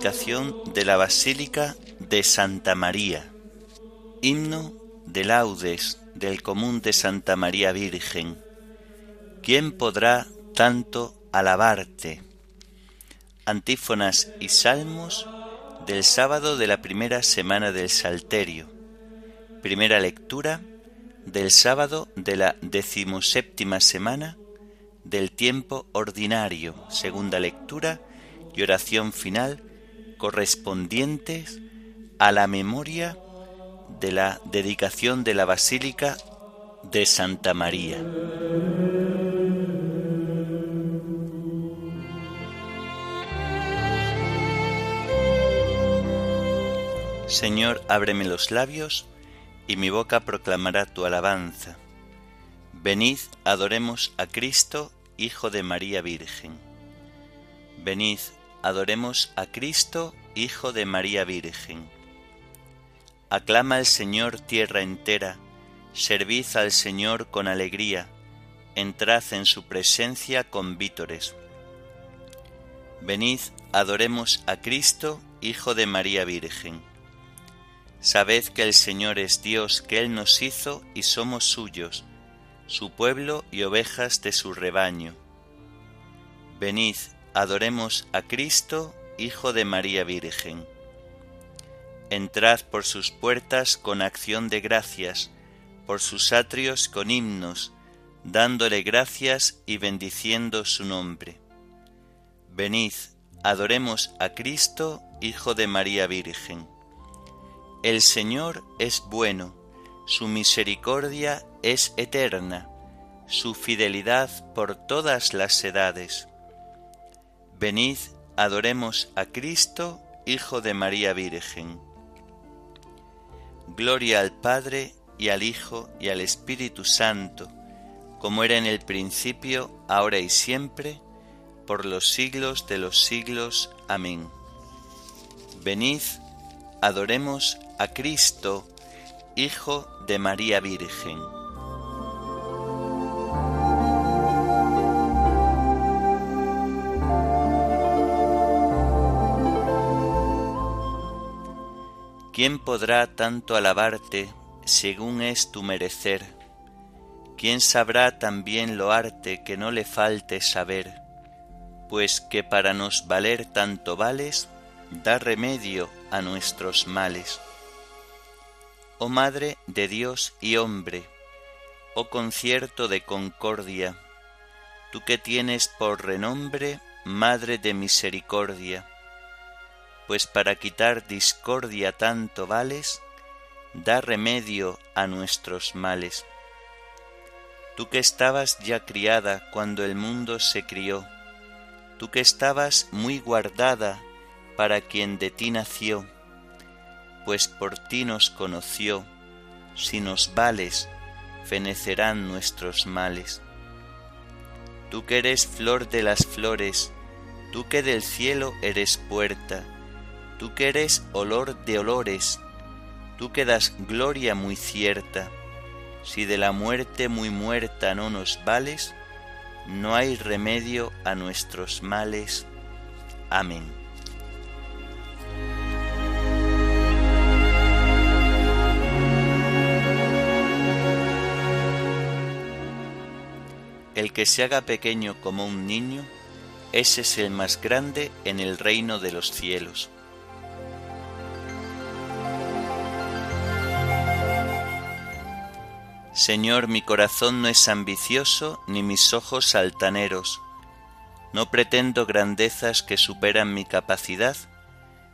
de la Basílica de Santa María. Himno de laudes del común de Santa María Virgen. ¿Quién podrá tanto alabarte? Antífonas y salmos del sábado de la primera semana del Salterio. Primera lectura del sábado de la decimoséptima semana del tiempo ordinario. Segunda lectura y oración final correspondientes a la memoria de la dedicación de la Basílica de Santa María. Señor, ábreme los labios, y mi boca proclamará tu alabanza. Venid, adoremos a Cristo, Hijo de María Virgen. Venid, adoremos a Cristo, Hijo de María Virgen. Aclama al Señor tierra entera, servid al Señor con alegría, entrad en su presencia con vítores. Venid, adoremos a Cristo, Hijo de María Virgen. Sabed que el Señor es Dios, que Él nos hizo y somos suyos, su pueblo y ovejas de su rebaño. Venid, adoremos a Cristo, Hijo de María Virgen. Entrad por sus puertas con acción de gracias, por sus atrios con himnos, dándole gracias y bendiciendo su nombre. Venid, adoremos a Cristo, Hijo de María Virgen. El Señor es bueno, su misericordia es eterna, su fidelidad por todas las edades. Venid, adoremos a Cristo, Hijo de María Virgen. Gloria al Padre y al Hijo y al Espíritu Santo, como era en el principio, ahora y siempre, por los siglos de los siglos. Amén. Venid, adoremos a Cristo, Hijo de María Virgen. ¿Quién podrá tanto alabarte según es tu merecer? ¿Quién sabrá también loarte que no le falte saber? Pues que para nos valer tanto vales, da remedio a nuestros males. Oh Madre de Dios y hombre, oh concierto de concordia, tú que tienes por renombre Madre de misericordia, pues para quitar discordia tanto vales, da remedio a nuestros males. Tú que estabas ya criada cuando el mundo se crió, tú que estabas muy guardada para quien de ti nació, pues por ti nos conoció, si nos vales, fenecerán nuestros males. Tú que eres flor de las flores, tú que del cielo eres puerta, tú que eres olor de olores, tú que das gloria muy cierta, si de la muerte muy muerta no nos vales, no hay remedio a nuestros males. Amén. El que se haga pequeño como un niño, ese es el más grande en el reino de los cielos. Señor, mi corazón no es ambicioso ni mis ojos altaneros. No pretendo grandezas que superan mi capacidad,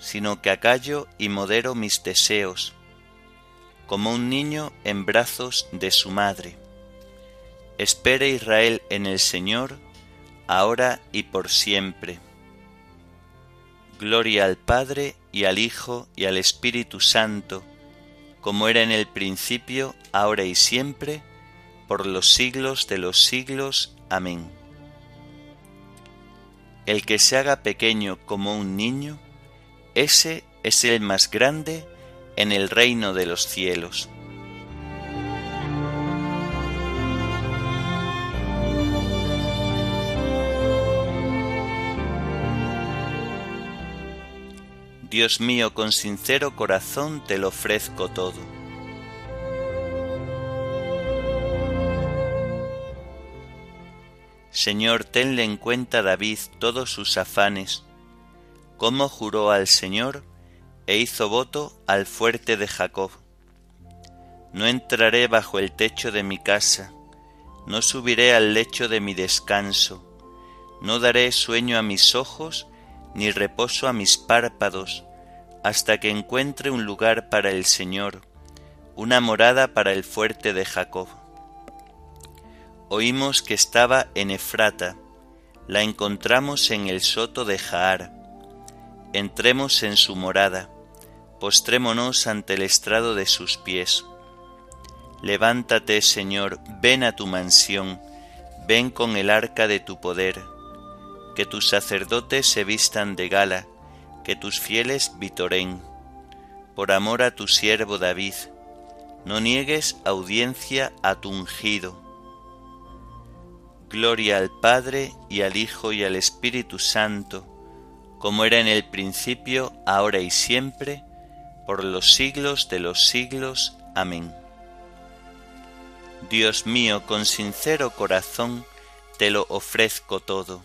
sino que acallo y modero mis deseos, como un niño en brazos de su madre. Espere Israel en el Señor, ahora y por siempre. Gloria al Padre y al Hijo y al Espíritu Santo, como era en el principio, ahora y siempre, por los siglos de los siglos. Amén. El que se haga pequeño como un niño, ese es el más grande en el reino de los cielos. Dios mío, con sincero corazón te lo ofrezco todo. Señor, tenle en cuenta David todos sus afanes, cómo juró al Señor e hizo voto al fuerte de Jacob. No entraré bajo el techo de mi casa, no subiré al lecho de mi descanso, no daré sueño a mis ojos, ni reposo a mis párpados, hasta que encuentre un lugar para el Señor, una morada para el fuerte de Jacob. Oímos que estaba en Efrata, la encontramos en el soto de Jaar. Entremos en su morada, postrémonos ante el estrado de sus pies. Levántate, Señor, ven a tu mansión, ven con el arca de tu poder, que tus sacerdotes se vistan de gala, que tus fieles vitoren. Por amor a tu siervo David, no niegues audiencia a tu ungido. Gloria al Padre y al Hijo y al Espíritu Santo, como era en el principio, ahora y siempre, por los siglos de los siglos. Amén. Dios mío, con sincero corazón te lo ofrezco todo.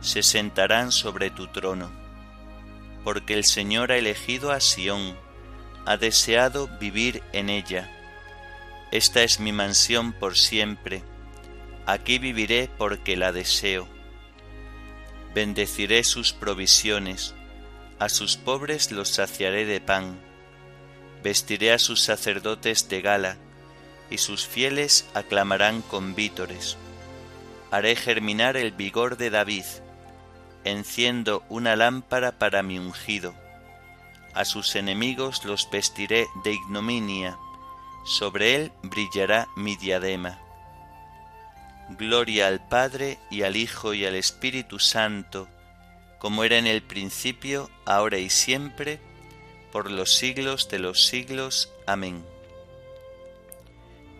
se sentarán sobre tu trono. Porque el Señor ha elegido a Sión, ha deseado vivir en ella. Esta es mi mansión por siempre Aquí viviré porque la deseo. Bendeciré sus provisiones, a sus pobres los saciaré de pan. Vestiré a sus sacerdotes de gala, y sus fieles aclamarán con vítores. Haré germinar el vigor de David, enciendo una lámpara para mi ungido. A sus enemigos los vestiré de ignominia, sobre él brillará mi diadema. Gloria al Padre y al Hijo y al Espíritu Santo, como era en el principio, ahora y siempre, por los siglos de los siglos. Amén.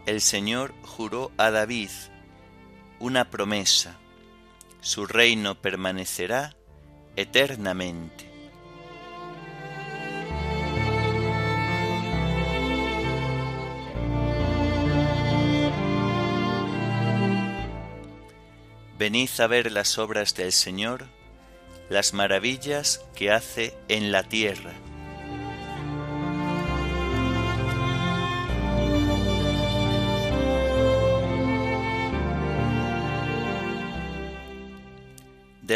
El Señor juró a David una promesa, su reino permanecerá eternamente. Venid a ver las obras del Señor, las maravillas que hace en la tierra.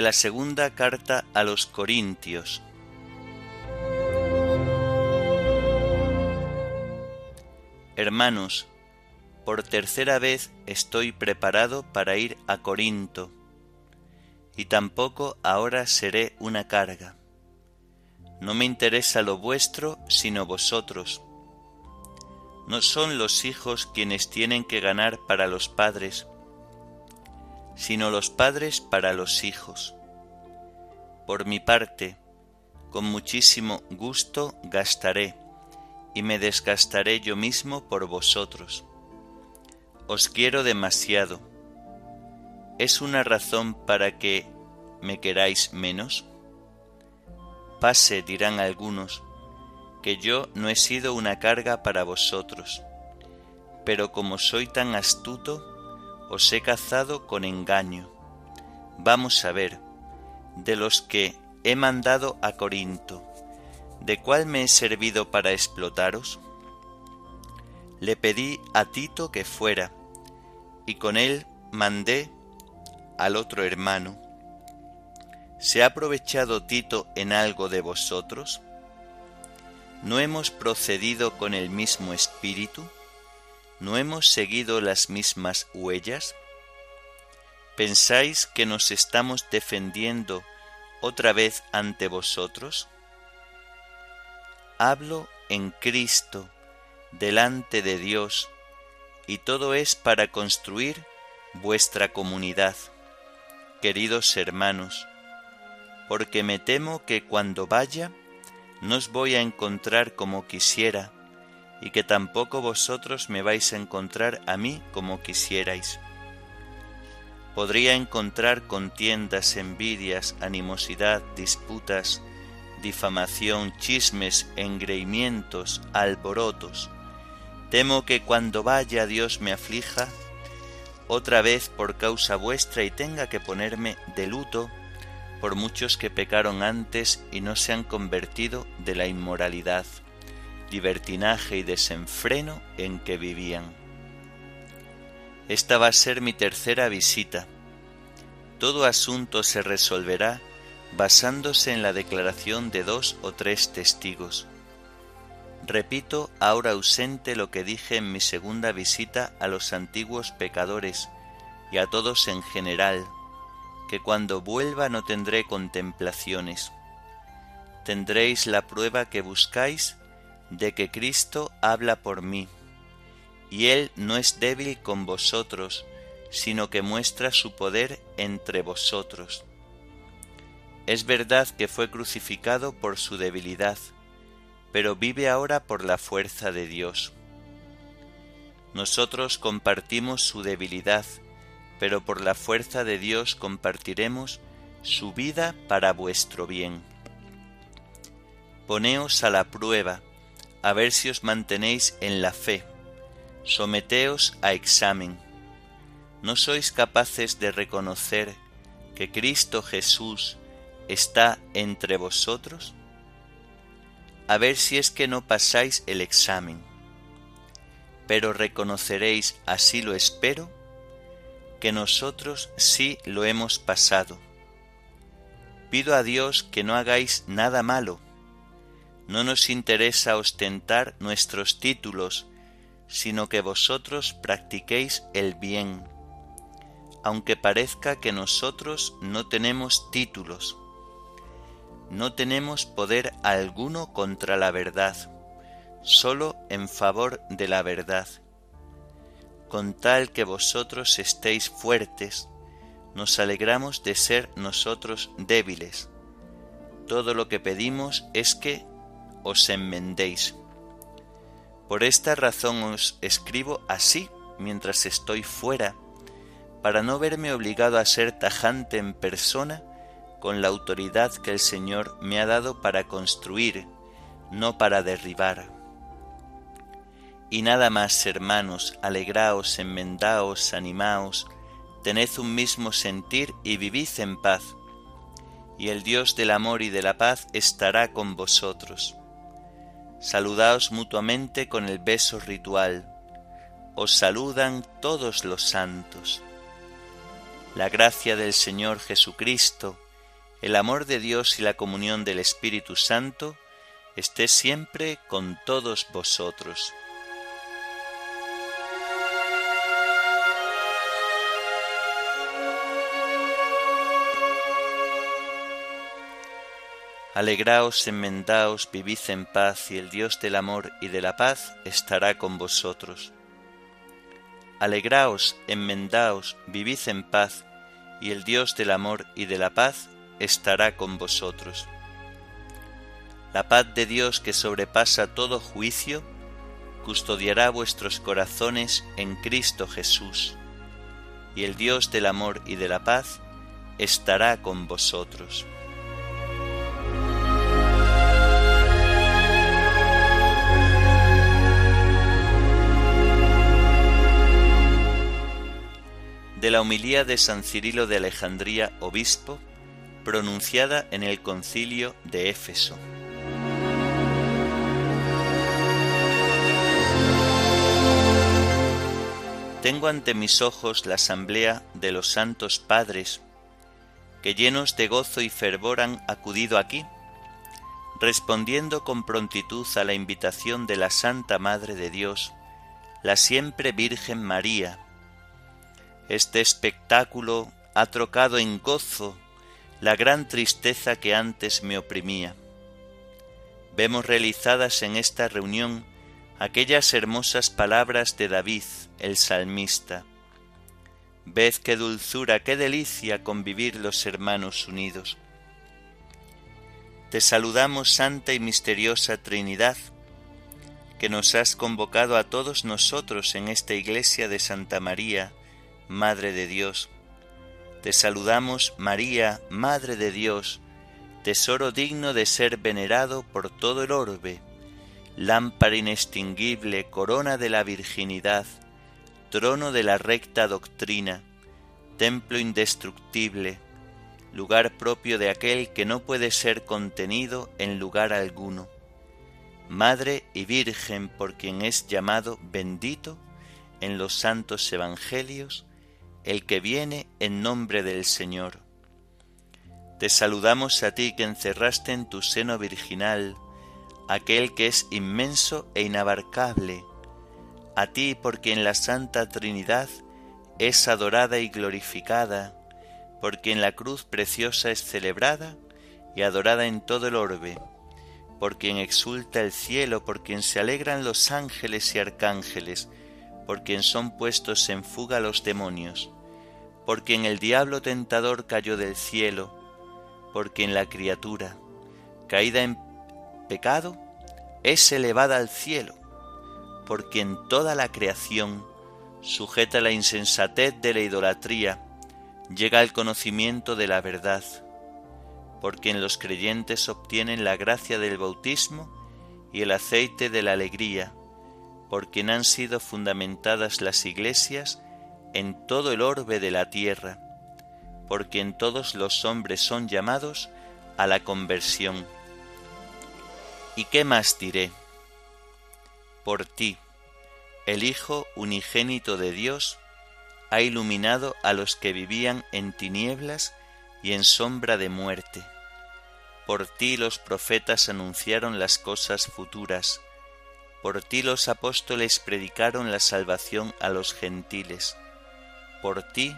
La segunda carta a los Corintios. Hermanos, por tercera vez estoy preparado para ir a Corinto, y tampoco ahora seré una carga. No me interesa lo vuestro, sino vosotros. No son los hijos quienes tienen que ganar para los padres, sino los padres para los hijos. Por mi parte, con muchísimo gusto gastaré, y me desgastaré yo mismo por vosotros os quiero demasiado. ¿Es una razón para que me queráis menos? Pase, dirán algunos, que yo no he sido una carga para vosotros, pero como soy tan astuto, os he cazado con engaño. Vamos a ver, de los que he mandado a Corinto, ¿de cuál me he servido para explotaros? Le pedí a Tito que fuera, y con él mandé al otro hermano. ¿Se ha aprovechado Tito en algo de vosotros? ¿No hemos procedido con el mismo espíritu? ¿No hemos seguido las mismas huellas? ¿Pensáis que nos estamos defendiendo otra vez ante vosotros? Hablo en Cristo, delante de Dios, y todo es para construir vuestra comunidad, queridos hermanos, porque me temo que cuando vaya no os voy a encontrar como quisiera, y que tampoco vosotros me vais a encontrar a mí como quisierais. Podría encontrar contiendas, envidias, animosidad, disputas, difamación, chismes, engreimientos, alborotos. Temo que cuando vaya Dios me aflija otra vez por causa vuestra y tenga que ponerme de luto por muchos que pecaron antes y no se han convertido de la inmoralidad, libertinaje y desenfreno en que vivían. Esta va a ser mi tercera visita. Todo asunto se resolverá basándose en la declaración de dos o tres testigos. Repito ahora ausente lo que dije en mi segunda visita a los antiguos pecadores y a todos en general, que cuando vuelva no tendré contemplaciones. Tendréis la prueba que buscáis de que Cristo habla por mí, y Él no es débil con vosotros, sino que muestra su poder entre vosotros. Es verdad que fue crucificado por su debilidad, pero vive ahora por la fuerza de Dios. Nosotros compartimos su debilidad, pero por la fuerza de Dios compartiremos su vida para vuestro bien. Poneos a la prueba, a ver si os mantenéis en la fe, someteos a examen. ¿No sois capaces de reconocer que Cristo Jesús está entre vosotros? a ver si es que no pasáis el examen. Pero reconoceréis, así lo espero, que nosotros sí lo hemos pasado. Pido a Dios que no hagáis nada malo. No nos interesa ostentar nuestros títulos, sino que vosotros practiquéis el bien, aunque parezca que nosotros no tenemos títulos no tenemos poder alguno contra la verdad, solo en favor de la verdad. Con tal que vosotros estéis fuertes, nos alegramos de ser nosotros débiles. Todo lo que pedimos es que os enmendéis. Por esta razón os escribo así mientras estoy fuera, para no verme obligado a ser tajante en persona con la autoridad que el Señor me ha dado para construir, no para derribar. Y nada más, hermanos, alegraos, enmendaos, animaos, tened un mismo sentir y vivid en paz. Y el Dios del amor y de la paz estará con vosotros. Saludaos mutuamente con el beso ritual. Os saludan todos los santos. La gracia del Señor Jesucristo, el amor de Dios y la comunión del Espíritu Santo esté siempre con todos vosotros. Alegraos, enmendaos, vivid en paz, y el Dios del amor y de la paz estará con vosotros. Alegraos, enmendaos, vivid en paz, y el Dios del amor y de la paz estará con vosotros. La paz de Dios que sobrepasa todo juicio, custodiará vuestros corazones en Cristo Jesús, y el Dios del amor y de la paz estará con vosotros. De la homilía de San Cirilo de Alejandría, obispo, pronunciada en el concilio de Éfeso. Tengo ante mis ojos la asamblea de los santos padres, que llenos de gozo y fervor han acudido aquí, respondiendo con prontitud a la invitación de la Santa Madre de Dios, la siempre Virgen María. Este espectáculo ha trocado en gozo la gran tristeza que antes me oprimía. Vemos realizadas en esta reunión aquellas hermosas palabras de David, el salmista. Ved qué dulzura, qué delicia convivir los hermanos unidos. Te saludamos, Santa y misteriosa Trinidad, que nos has convocado a todos nosotros en esta iglesia de Santa María, Madre de Dios. Te saludamos, María, Madre de Dios, tesoro digno de ser venerado por todo el orbe, lámpara inextinguible, corona de la virginidad, trono de la recta doctrina, templo indestructible, lugar propio de aquel que no puede ser contenido en lugar alguno Madre y Virgen por quien es llamado bendito en los santos evangelios, el que viene en nombre del Señor. Te saludamos a ti que encerraste en tu seno virginal aquel que es inmenso e inabarcable, a ti por quien la Santa Trinidad es adorada y glorificada, por quien la cruz preciosa es celebrada y adorada en todo el orbe por quien exulta el cielo, por quien se alegran los ángeles y arcángeles, por quien son puestos en fuga los demonios, por quien el diablo tentador cayó del cielo, por quien la criatura, caída en pecado, es elevada al cielo, por quien toda la creación, sujeta a la insensatez de la idolatría, llega al conocimiento de la verdad, por quien los creyentes obtienen la gracia del bautismo y el aceite de la alegría, por quien han sido fundamentadas las iglesias en todo el orbe de la tierra, por quien todos los hombres son llamados a la conversión. ¿Y qué más diré? Por ti, el Hijo unigénito de Dios, ha iluminado a los que vivían en tinieblas y en sombra de muerte. Por ti los profetas anunciaron las cosas futuras, por ti los apóstoles predicaron la salvación a los gentiles, por ti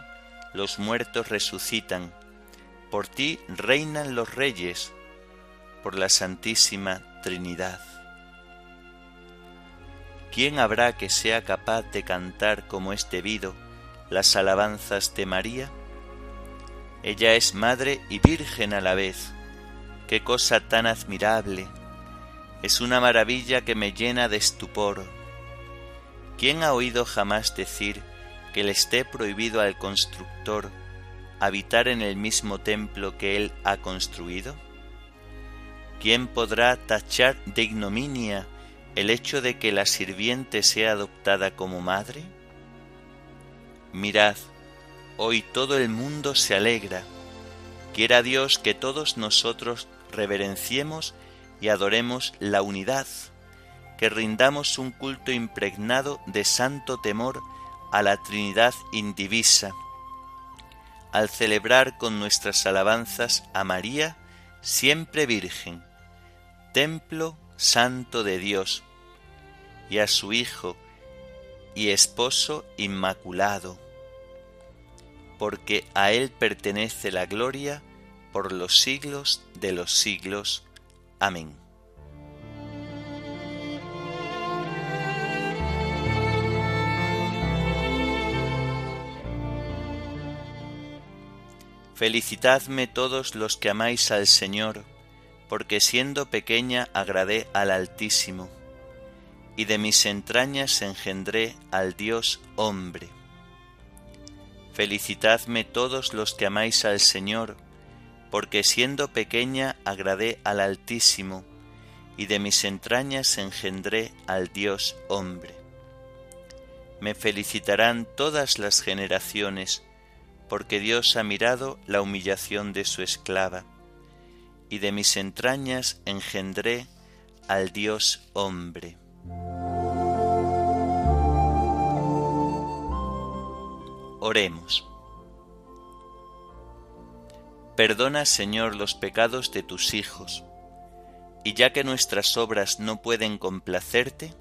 los muertos resucitan, por ti reinan los reyes, por la Santísima Trinidad. ¿Quién habrá que sea capaz de cantar como es debido las alabanzas de María? Ella es madre y virgen a la vez. Qué cosa tan admirable. Es una maravilla que me llena de estupor. ¿Quién ha oído jamás decir que le esté prohibido al constructor habitar en el mismo templo que él ha construido? ¿Quién podrá tachar de ignominia el hecho de que la sirviente sea adoptada como madre? Mirad, Hoy todo el mundo se alegra. Quiera Dios que todos nosotros reverenciemos y adoremos la unidad, que rindamos un culto impregnado de santo temor a la Trinidad indivisa, al celebrar con nuestras alabanzas a María, siempre Virgen, templo santo de Dios, y a su Hijo y Esposo Inmaculado porque a Él pertenece la gloria por los siglos de los siglos. Amén. Felicitadme todos los que amáis al Señor, porque siendo pequeña agradé al Altísimo, y de mis entrañas engendré al Dios hombre. Felicitadme todos los que amáis al Señor, porque siendo pequeña agradé al Altísimo, y de mis entrañas engendré al Dios hombre. Me felicitarán todas las generaciones, porque Dios ha mirado la humillación de su esclava, y de mis entrañas engendré al Dios hombre. Oremos. Perdona, Señor, los pecados de tus hijos, y ya que nuestras obras no pueden complacerte,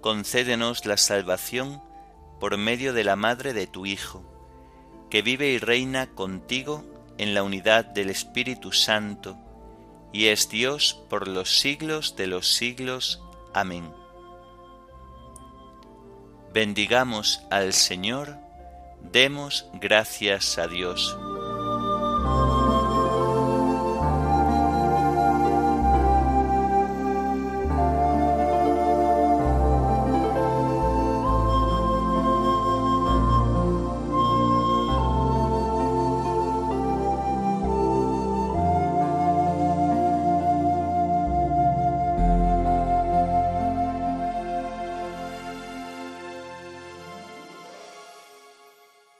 concédenos la salvación por medio de la Madre de tu Hijo, que vive y reina contigo en la unidad del Espíritu Santo, y es Dios por los siglos de los siglos. Amén. Bendigamos al Señor, demos gracias a Dios.